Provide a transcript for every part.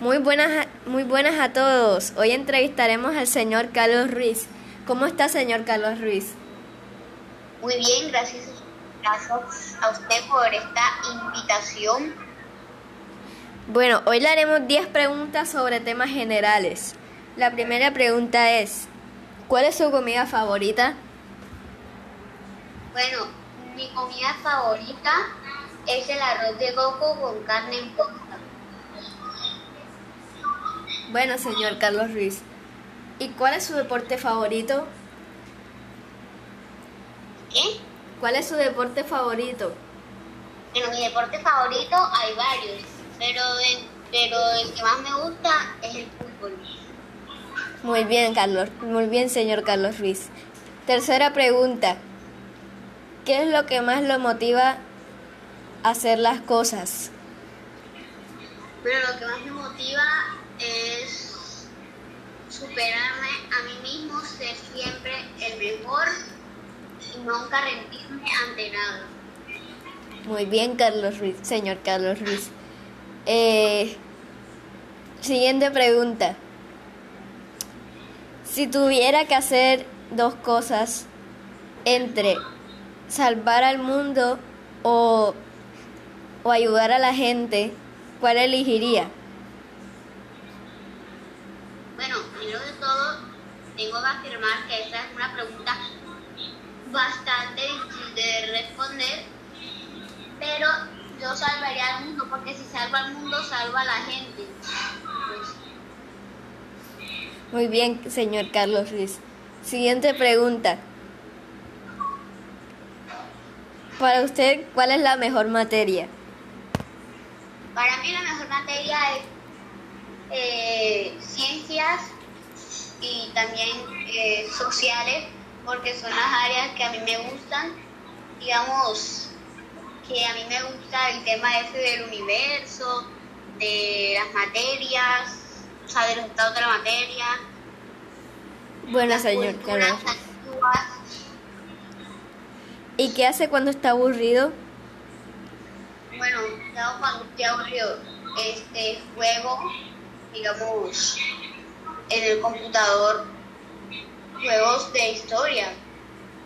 Muy buenas, muy buenas a todos. Hoy entrevistaremos al señor Carlos Ruiz. ¿Cómo está, señor Carlos Ruiz? Muy bien, gracias, a usted por esta invitación. Bueno, hoy le haremos 10 preguntas sobre temas generales. La primera pregunta es, ¿cuál es su comida favorita? Bueno, mi comida favorita es el arroz de coco con carne en posta. Bueno, señor Carlos Ruiz, ¿y cuál es su deporte favorito? ¿Qué? ¿Cuál es su deporte favorito? Bueno, mi deporte favorito hay varios, pero, pero el que más me gusta es el fútbol. Muy bien, Carlos. Muy bien, señor Carlos Ruiz. Tercera pregunta. ¿Qué es lo que más lo motiva a hacer las cosas? Bueno, lo que más me motiva es superarme a mí mismo, ser siempre el mejor y nunca rendirme ante nada. Muy bien, Carlos Ruiz, señor Carlos Ruiz. Eh, siguiente pregunta. Si tuviera que hacer dos cosas entre salvar al mundo o, o ayudar a la gente, ¿cuál elegiría? Bueno, primero de todo, tengo que afirmar que esa es una pregunta bastante difícil de responder, pero yo salvaría al mundo, porque si salva al mundo, salva a la gente. Pues, Muy bien, señor Carlos Ruiz. Siguiente pregunta. Para usted, ¿cuál es la mejor materia? para mí la mejor materia es eh, ciencias también eh, sociales, porque son las áreas que a mí me gustan. Digamos que a mí me gusta el tema ese del universo, de las materias, o sea, de los estados de la materia. Bueno, las señor culturas. ¿Y qué hace cuando está aburrido? Bueno, cuando estoy aburrido, este juego, digamos, en el computador, juegos de historia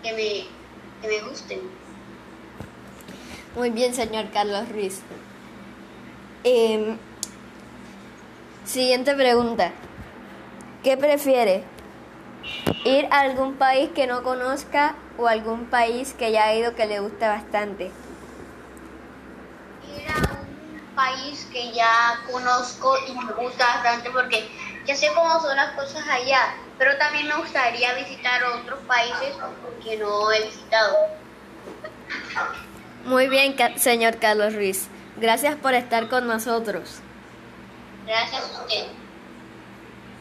que me, que me gusten. Muy bien, señor Carlos Ruiz. Em, siguiente pregunta. ¿Qué prefiere? ¿Ir a algún país que no conozca o algún país que ya ha ido que le guste bastante? Ir a un país que ya conozco y me gusta bastante porque ya sé cómo son las cosas allá, pero también me gustaría visitar otros países que no he visitado. Muy bien, señor Carlos Ruiz. Gracias por estar con nosotros. Gracias a usted.